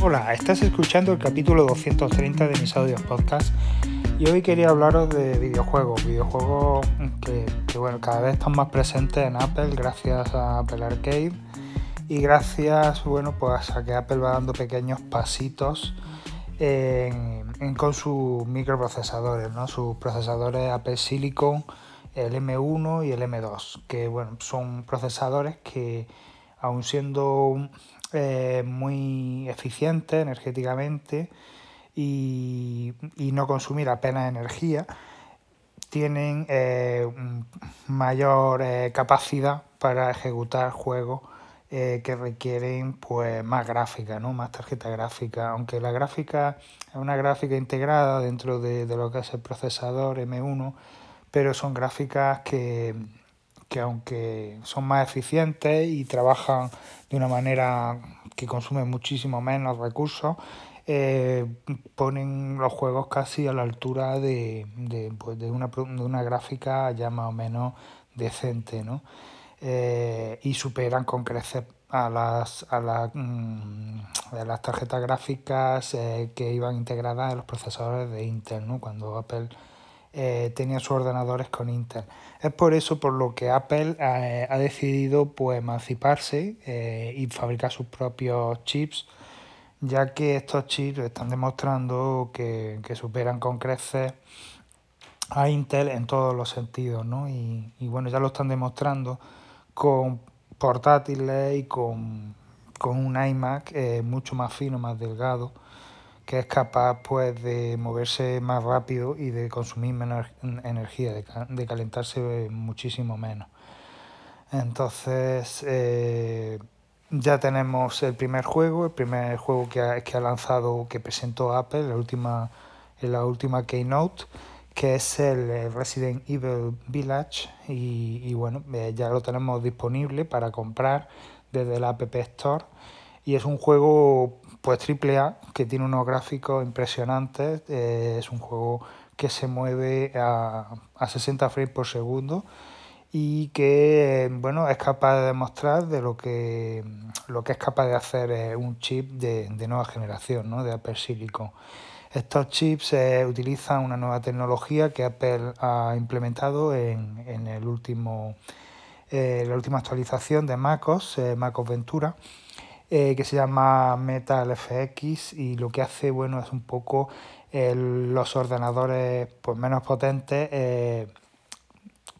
Hola, estás escuchando el capítulo 230 de mis audios podcast y hoy quería hablaros de videojuegos, videojuegos que, bueno, cada vez están más presentes en Apple gracias a Apple Arcade y gracias bueno, pues a que Apple va dando pequeños pasitos con sus microprocesadores, ¿no? sus procesadores Apple Silicon, el M1 y el M2, que bueno, son procesadores que aun siendo eh, muy eficiente energéticamente y, no consumir apenas energía, tienen eh, mayor eh, capacidad para ejecutar juegos que requieren pues más gráfica, ¿no? más tarjeta gráfica, aunque la gráfica es una gráfica integrada dentro de, de lo que es el procesador M1, pero son gráficas que, que aunque son más eficientes y trabajan de una manera que consume muchísimo menos recursos, eh, ponen los juegos casi a la altura de, de, pues de, una, de, una, gráfica ya más o menos decente, ¿no? Eh, y superan con creces a las, a, la, mm, las tarjetas gráficas eh, que iban integradas en los procesadores de Intel, ¿no? Cuando Apple eh, tenía sus ordenadores con Intel. Es por eso por lo que Apple eh, ha decidido pues, emanciparse eh, y fabricar sus propios chips, ya que estos chips están demostrando que, superan con creces a Intel en todos los sentidos, ¿no? Y, y bueno, ya lo están demostrando con portátiles y con, con un iMac mucho más fino, más delgado que es capaz pues de moverse más rápido y de consumir menos energía, de, calentarse muchísimo menos. Entonces eh, ya tenemos el primer juego, el primer juego que ha, que ha lanzado, que presentó Apple la última, en la última Keynote, que es el Resident Evil Village y, y bueno, eh, ya lo tenemos disponible para comprar desde la App Store y es un juego pues A que tiene unos gráficos impresionantes, eh, es un juego que se mueve a, a 60 frames por segundo y que bueno es capaz de demostrar de lo que lo que es capaz de hacer eh, un chip de, de, nueva generación, ¿no? de Apple Silicon. Estos chips eh, utilizan una nueva tecnología que Apple ha implementado en, en el último, la última actualización de MacOS, MacOS Ventura, eh, que se llama Metal FX y lo que hace bueno es un poco los ordenadores pues menos potentes eh,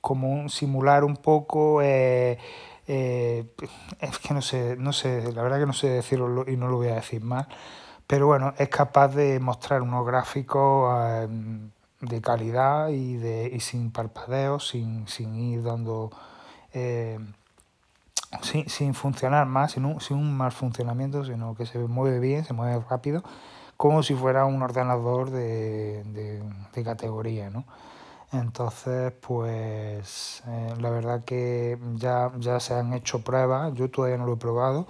como un, simular un poco eh, es que no sé no sé la verdad que no sé decirlo y no lo voy a decir mal pero bueno es capaz de mostrar unos gráficos de calidad y de y sin parpadeos sin, sin ir dando sin, sin funcionar más, sin un, sin un mal funcionamiento, sino que se mueve bien, se mueve rápido, como si fuera un ordenador de, de, de categoría, ¿no? Entonces, pues eh, la verdad que ya, ya se han hecho pruebas, yo todavía no lo he probado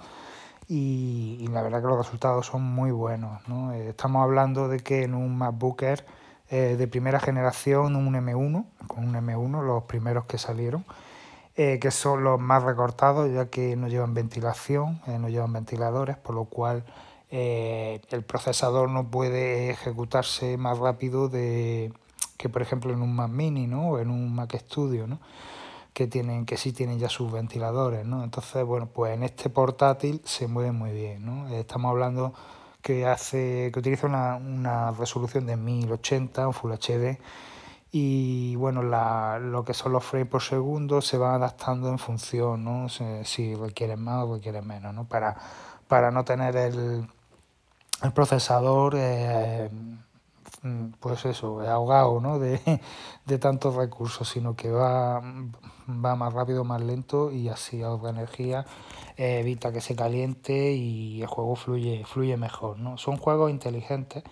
y, y la verdad que los resultados son muy buenos. ¿no? Eh, estamos hablando de que en un MacBook Air eh, de primera generación, un M1, con un M1, los primeros que salieron, eh, que son los más recortados ya que no llevan ventilación, eh, no llevan ventiladores, por lo cual eh, el procesador no puede ejecutarse más rápido de, que por ejemplo en un Mac Mini ¿no? o en un Mac Studio, ¿no? que, tienen, que sí tienen ya sus ventiladores. ¿no? Entonces, bueno, pues en este portátil se mueve muy bien. ¿no? Estamos hablando que, hace, que utiliza una, una resolución de 1080, un Full HD, y bueno, la, lo que son los frames por segundo se van adaptando en función, ¿no? Si, requieren más o requieren menos, ¿no? Para, para no tener el, el procesador, eh, pues eso, ahogado, ¿no? De, de tantos recursos, sino que va, va más rápido, más lento y así ahorra energía, eh, evita que se caliente y el juego fluye, fluye mejor, ¿no? Son juegos inteligentes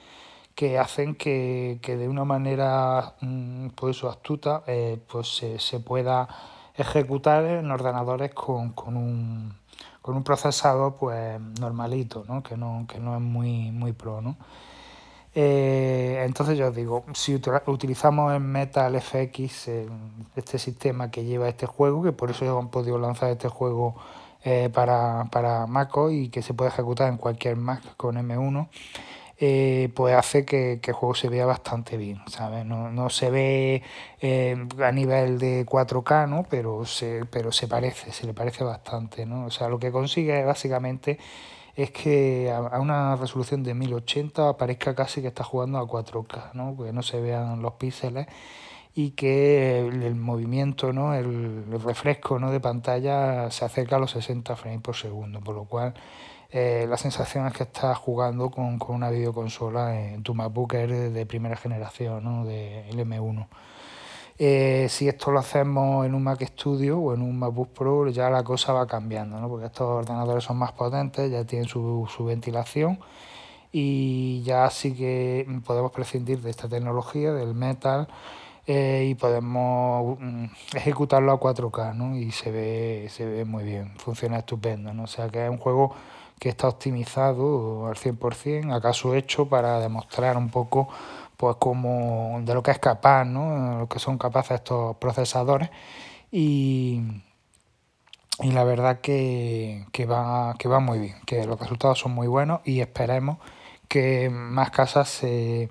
que hacen que, que de una manera mm, pues, astuta eh, pues se, se, pueda ejecutar en ordenadores con, con, un, con un procesador pues normalito, ¿no? Que, no, que no es muy, muy pro. ¿no? Eh, entonces yo os digo, si utilizamos en Metal FX este sistema que lleva este juego, que por eso han podido lanzar este juego eh, para, para MacOS y que se puede ejecutar en cualquier Mac con M1, eh, pues hace que, el juego se vea bastante bien, ¿sabes? No, no se ve eh, a nivel de 4K, ¿no? Pero se, pero se parece, se le parece bastante, ¿no? O sea, lo que consigue básicamente es que a, una resolución de 1080 parezca casi que está jugando a 4K, ¿no? Que no se vean los píxeles y que el, movimiento, ¿no? El, refresco ¿no? de pantalla se acerca a los 60 frames por segundo, por lo cual eh, la sensación es que estás jugando con, con una videoconsola en tu MacBook Air de primera generación, ¿no? de M1. Eh, si esto lo hacemos en un Mac Studio o en un MacBook Pro, ya la cosa va cambiando, ¿no? porque estos ordenadores son más potentes, ya tienen su, su ventilación y ya sí que podemos prescindir de esta tecnología, del metal, eh, y podemos mm, ejecutarlo a 4K ¿no? y se ve, se ve muy bien, funciona estupendo. ¿no? O sea que es un juego que está optimizado al 100%, acaso hecho para demostrar un poco pues como de lo que es capaz, ¿no? lo que son capaces estos procesadores y, y la verdad que, que, va, que va muy bien, que los resultados son muy buenos y esperemos que más casas se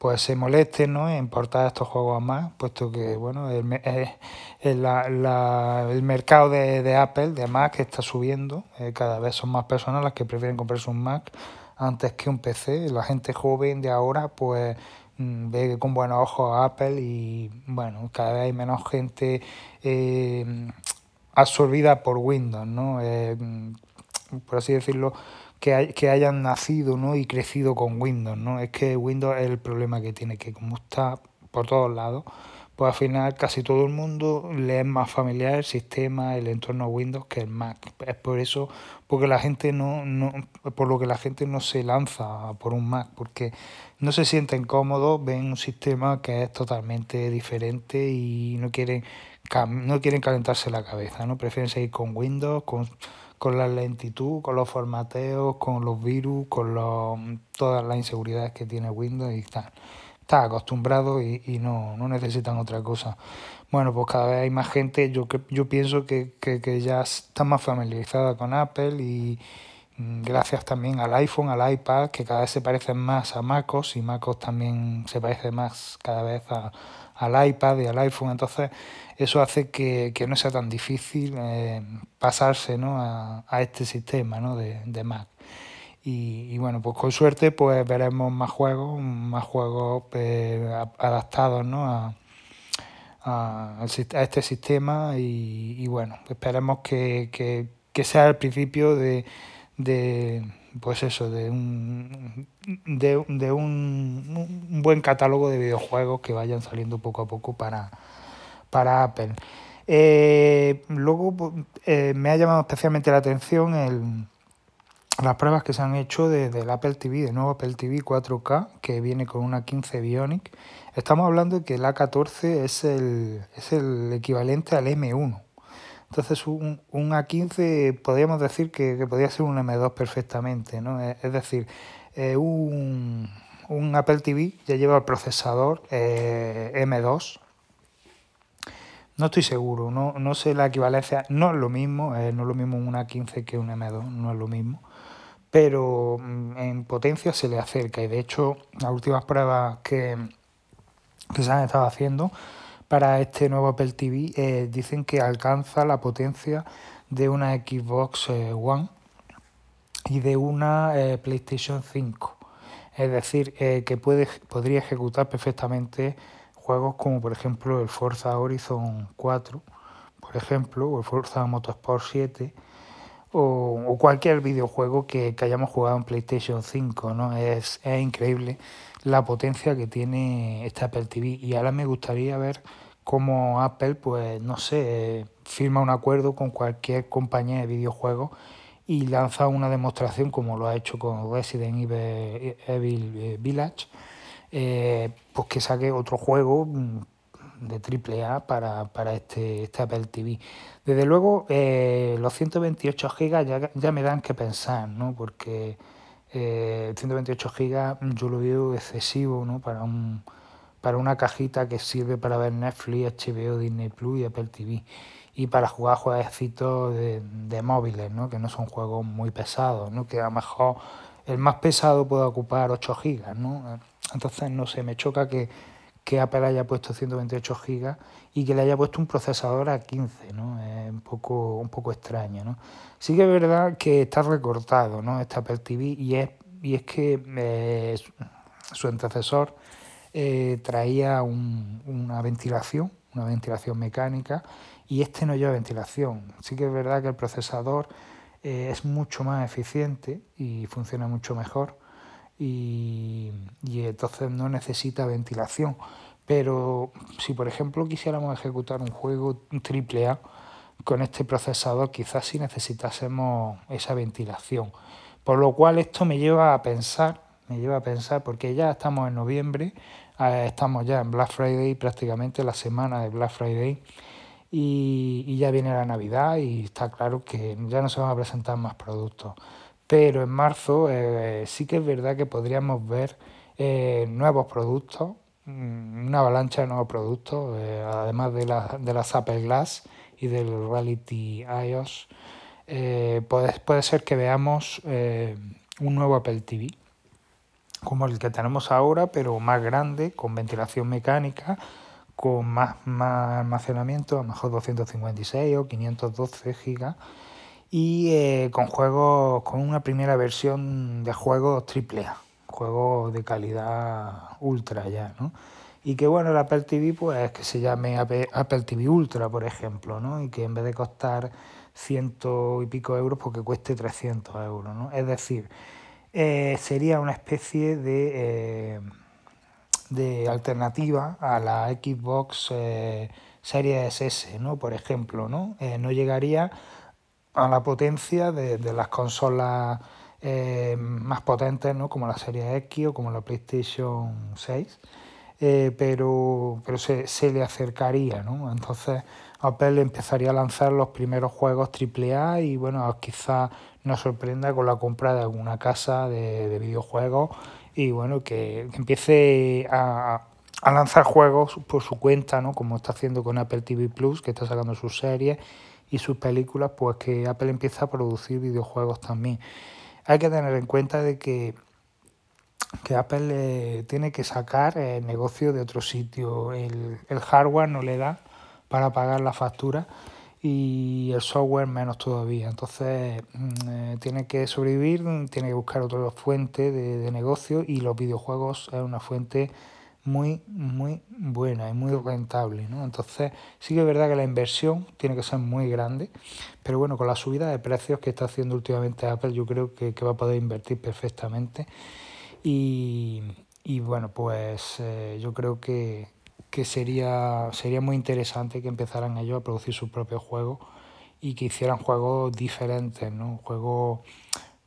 pues se molesten ¿no? en portar estos juegos a más, puesto que bueno el, eh, el, el mercado de, de, Apple, de Mac, está subiendo, eh, cada vez son más personas las que prefieren comprarse un Mac antes que un PC. La gente joven de ahora pues mm, ve con buenos ojos a Apple y bueno, cada vez hay menos gente eh, absorbida por Windows, ¿no? por así decirlo, que, que hayan nacido ¿no? y crecido con Windows. ¿no? Es que Windows es el problema que tiene, que como está por todos lados, pues al final casi todo el mundo le es más familiar el sistema, el entorno Windows que el Mac. Es por eso, porque la gente no, no, por lo que la gente no se lanza por un Mac, porque no se sienten cómodos, ven un sistema que es totalmente diferente y no quieren, no quieren calentarse la cabeza, ¿no? Prefieren seguir con Windows, con con la lentitud, con los formateos, con los virus, con los, todas las inseguridades que tiene Windows y tal. Está acostumbrado y, y no, no, necesitan otra cosa. Bueno, pues cada vez hay más gente, yo, yo pienso que, que, que ya está más familiarizada con Apple y mm, gracias también al iPhone, al iPad, que cada vez se parecen más a MacOS y MacOS también se parece más cada vez a, al iPad y al iPhone. Entonces, eso hace que, no sea tan difícil eh, pasarse ¿no? a, este sistema ¿no? de, de Mac. Y, bueno, pues con suerte pues veremos más juegos, más juegos pues, adaptados ¿no? a, a, este sistema y, bueno, esperemos que, que, sea el principio de, de pues eso, de un, de, de un, un, buen catálogo de videojuegos que vayan saliendo poco a poco para, para Apple. Eh, luego eh, me ha llamado especialmente la atención el, las pruebas que se han hecho de, del Apple TV, de nuevo Apple TV 4K, que viene con una 15 Bionic. Estamos hablando de que el A14 es el, es el equivalente al M1. Entonces un, un A15 podríamos decir que, que, podría ser un M2 perfectamente, ¿no? Es, decir, eh, un, un, Apple TV ya lleva el procesador eh, M2. No estoy seguro, no, no sé la equivalencia, no es lo mismo, eh, no es lo mismo un A15 que un M2, no es lo mismo, pero mm, en potencia se le acerca y de hecho las últimas pruebas que, que se han estado haciendo para este nuevo Apple TV dicen que alcanza la potencia de una Xbox One y de una eh, PlayStation 5. Es decir, que puede, podría ejecutar perfectamente juegos como por ejemplo el Forza Horizon 4, por ejemplo, o el Forza Motorsport 7, o, cualquier videojuego que, que, hayamos jugado en PlayStation 5. ¿no? Es, es increíble la potencia que tiene este Apple TV. Y ahora me gustaría ver cómo Apple, pues no sé, firma un acuerdo con cualquier compañía de videojuegos y lanza una demostración como lo ha hecho con Resident Evil eh, Village, eh, pues que saque otro juego mm, de AAA para, para este, este Apple TV. Desde luego, eh, los 128 GB ya, ya me dan que pensar, ¿no? Porque eh, 128 GB yo lo veo excesivo, ¿no? Para un para una cajita que sirve para ver Netflix, HBO, Disney Plus y Apple TV. Y para jugar jueguecitos de, de móviles, ¿no? que no son juegos muy pesados, ¿no? que a lo mejor el más pesado puede ocupar 8 gigas. ¿no? Entonces, no sé, me choca que, que Apple haya puesto 128 gigas y que le haya puesto un procesador a 15, ¿no? Es un poco, un poco extraño, ¿no? Sí que es verdad que está recortado, ¿no? Este Apple TV y es, y es que eh, su antecesor eh, traía una ventilación, una ventilación mecánica y este no lleva ventilación. Sí que es verdad que el procesador eh, es mucho más eficiente y funciona mucho mejor y, y entonces no necesita ventilación. Pero si por ejemplo quisiéramos ejecutar un juego triple A con este procesador, quizás sí necesitásemos esa ventilación. Por lo cual esto me lleva a pensar, me lleva a pensar, porque ya estamos en noviembre, eh, estamos ya en Black Friday, prácticamente la semana de Black Friday, y, ya viene la Navidad y está claro que ya no se van a presentar más productos. Pero en marzo eh, sí que es verdad que podríamos ver eh, nuevos productos, mm, una avalancha de nuevos productos, eh, además de, la, de las Apple Glass y del Reality iOS. puede, puede ser que veamos un nuevo Apple TV, como el que tenemos ahora, pero más grande, con ventilación mecánica, con más, más almacenamiento, a lo mejor 256 o 512 gigas y eh, con juegos, con una primera versión de juegos AAA, juegos de calidad ultra ya, ¿no? Y que bueno, el Apple TV pues que se llame Apple TV Ultra, por ejemplo, ¿no? Y que en vez de costar ciento y pico euros, porque pues cueste 300 euros, ¿no? Es decir, eh, sería una especie de, eh, de alternativa a la Xbox Series S, ¿no? Por ejemplo, ¿no? no llegaría a la potencia de, de las consolas eh, más potentes, ¿no? como la serie X o como la PlayStation 6, eh, pero, pero se, se, le acercaría. ¿no? Entonces Apple empezaría a lanzar los primeros juegos AAA y bueno, quizás nos sorprenda con la compra de alguna casa de, de videojuegos y bueno, que, empiece a, a lanzar juegos por su cuenta, ¿no? como está haciendo con Apple TV Plus, que está sacando sus series y sus películas, pues que Apple empieza a producir videojuegos también. Hay que tener en cuenta de que, que Apple eh, tiene que sacar el negocio de otro sitio. El, el hardware no le da para pagar la factura y el software menos todavía. Entonces mm, eh, tiene que sobrevivir, tiene que buscar otra fuente de, de negocio y los videojuegos es una fuente muy, muy buena y muy rentable. ¿no? Entonces, sí que es verdad que la inversión tiene que ser muy grande, pero bueno, con la subida de precios que está haciendo últimamente Apple, yo creo que, que va a poder invertir perfectamente. Y, y bueno, pues eh, yo creo que, que sería, sería muy interesante que empezaran ellos a producir sus propios juegos y que hicieran juegos diferentes, ¿no? Juegos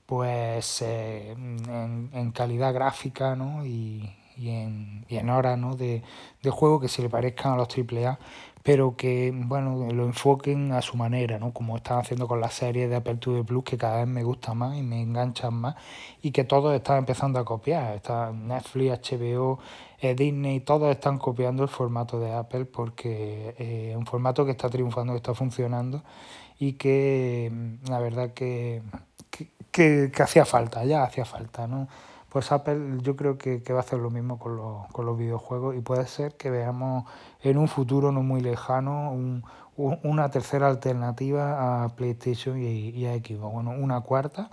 pues eh, en, en calidad gráfica ¿no? y, y en, y en horas ¿no? de, de, juego que se le parezcan a los AAA, pero que bueno lo enfoquen a su manera, ¿no? como están haciendo con las series de Apple TV Plus, que cada vez me gustan más y me enganchan más, y que todos están empezando a copiar. Está Netflix, HBO, eh, Disney, todos están copiando el formato de Apple porque eh, es un formato que está triunfando, que está funcionando y que la verdad que, que, que hacía falta, ya hacía falta, ¿no? Pues Apple yo creo que, que va a hacer lo mismo con, los, con los videojuegos y puede ser que veamos en un futuro no muy lejano un, un, una tercera alternativa a PlayStation y, a Xbox. Bueno, una cuarta,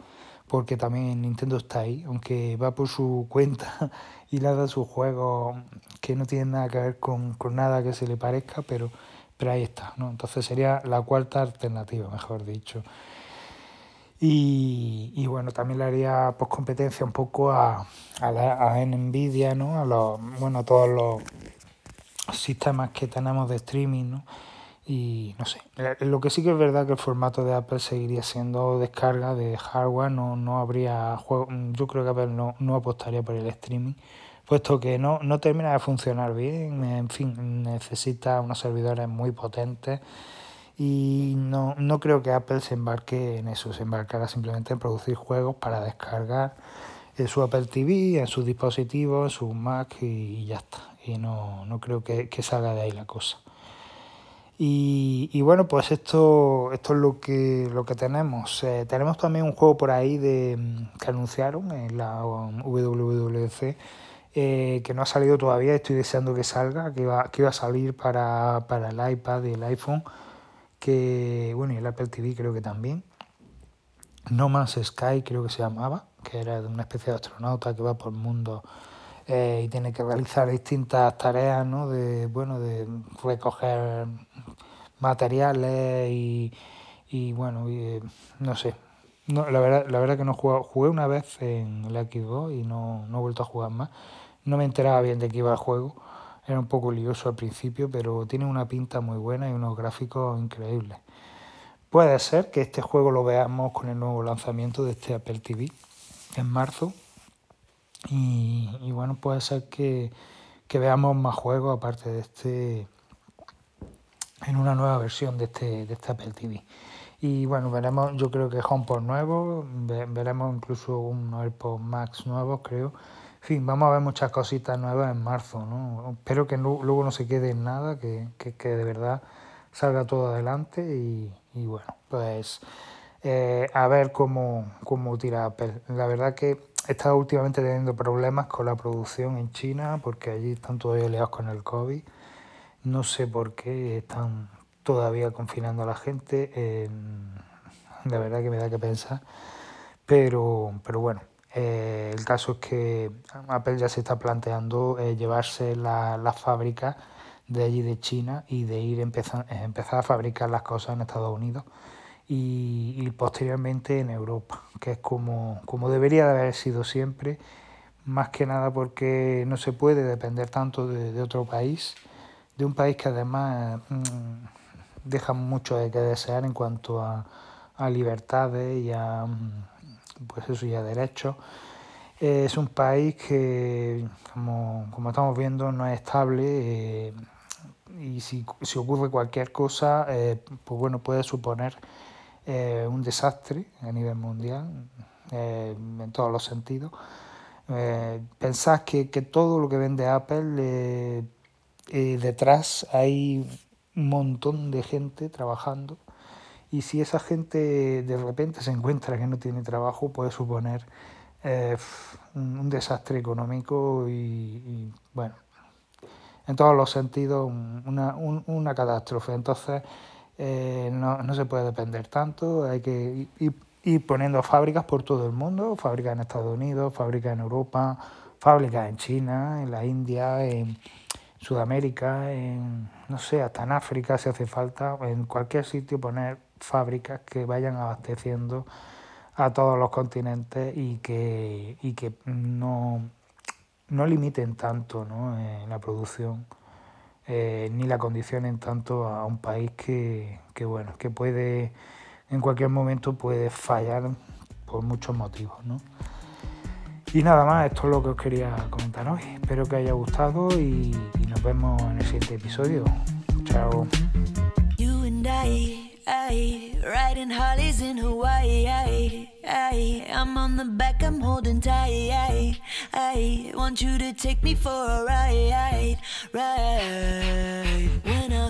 porque también Nintendo está ahí, aunque va por su cuenta y le da sus juegos que no tienen nada que ver con, con nada que se le parezca, pero, pero ahí está. ¿no? Entonces sería la cuarta alternativa, mejor dicho. Y, y, bueno, también le haría pues, competencia un poco a, a, la, a Nvidia, ¿no? A los, bueno, a todos los sistemas que tenemos de streaming, ¿no? Y no sé, lo que sí que es verdad que el formato de Apple seguiría siendo descarga de hardware, no, no habría juego, yo creo que Apple no, no apostaría por el streaming, puesto que no, no termina de funcionar bien, en fin, necesita unos servidores muy potentes y no, no creo que Apple se embarque en eso, se embarcará simplemente en producir juegos para descargar en su Apple TV, en sus dispositivos, en su Mac y, y ya está. Y no, no creo que, que, salga de ahí la cosa. Y, bueno, pues esto, esto es lo que, lo que tenemos. Eh, tenemos también un juego por ahí de, que anunciaron en la WWDC eh, que no ha salido todavía, estoy deseando que salga, que iba, que iba a salir para, para el iPad y el iPhone, que bueno, y el Apple TV creo que también. No Man's Sky creo que se llamaba, que era una especie de astronauta que va por el mundo eh, y tiene que realizar distintas tareas, ¿no? De, bueno, de recoger materiales y, y bueno, eh, no sé. No, la, verdad, la verdad que no jugué, jugué una vez en el Xbox y no, no he vuelto a jugar más. No me enteraba bien de qué iba el juego. Era un poco lioso al principio, pero tiene una pinta muy buena y unos gráficos increíbles. Puede ser que este juego lo veamos con el nuevo lanzamiento de este Apple TV en marzo y, bueno, puede ser que, veamos más juegos aparte de este en una nueva versión de este, de este Apple TV. Y bueno, veremos, yo creo que HomePod nuevo, veremos incluso un AirPod Max nuevo, creo. En fin, vamos a ver muchas cositas nuevas en marzo, ¿no? Espero que luego no se quede en nada, que, que, de verdad salga todo adelante y, y bueno, pues eh, a ver cómo, cómo tira Apple. La verdad que he estado últimamente teniendo problemas con la producción en China porque allí están todavía liados con el COVID. No sé por qué están todavía confinando a la gente. Eh, la verdad que me da que pensar. Pero, pero bueno, eh, el caso es que Apple ya se está planteando eh, llevarse la, la fábrica de allí de China y de ir empezar, empezar a fabricar las cosas en Estados Unidos y, posteriormente en Europa, que es como, como debería de haber sido siempre, más que nada porque no se puede depender tanto de, otro país, de un país que además mm, deja mucho de que desear en cuanto a, a libertades y a, mm, pues eso, y a derechos. Es un país que, como, como estamos viendo, no es estable eh, y si, si, ocurre cualquier cosa, eh, pues bueno, puede suponer eh, un desastre a nivel mundial, eh, en todos los sentidos. Eh, pensás que, todo lo que vende Apple, detrás hay un montón de gente trabajando y si esa gente de repente se encuentra que no tiene trabajo puede suponer un, desastre económico y, bueno, en todos los sentidos una, una catástrofe. Entonces, eh, no, no, se puede depender tanto, hay que ir, poniendo fábricas por todo el mundo, fábricas en Estados Unidos, fábricas en Europa, fábricas en China, en la India, en Sudamérica, en, no sé, hasta en África si hace falta, en cualquier sitio poner fábricas que vayan abasteciendo a todos los continentes y que, y que no, no limiten tanto ¿no? en la producción eh, ni la condicionen tanto a un país que, que, bueno, que puede, en cualquier momento puede fallar por muchos motivos, ¿no? Y nada más, esto es lo que os quería comentar hoy. Espero que haya gustado y nos vemos en el siguiente episodio. Chao. Aye, riding Harleys in Hawaii. Aye, aye, I'm on the back, I'm holding tight. Aye, aye, want you to take me for a ride, ride. When I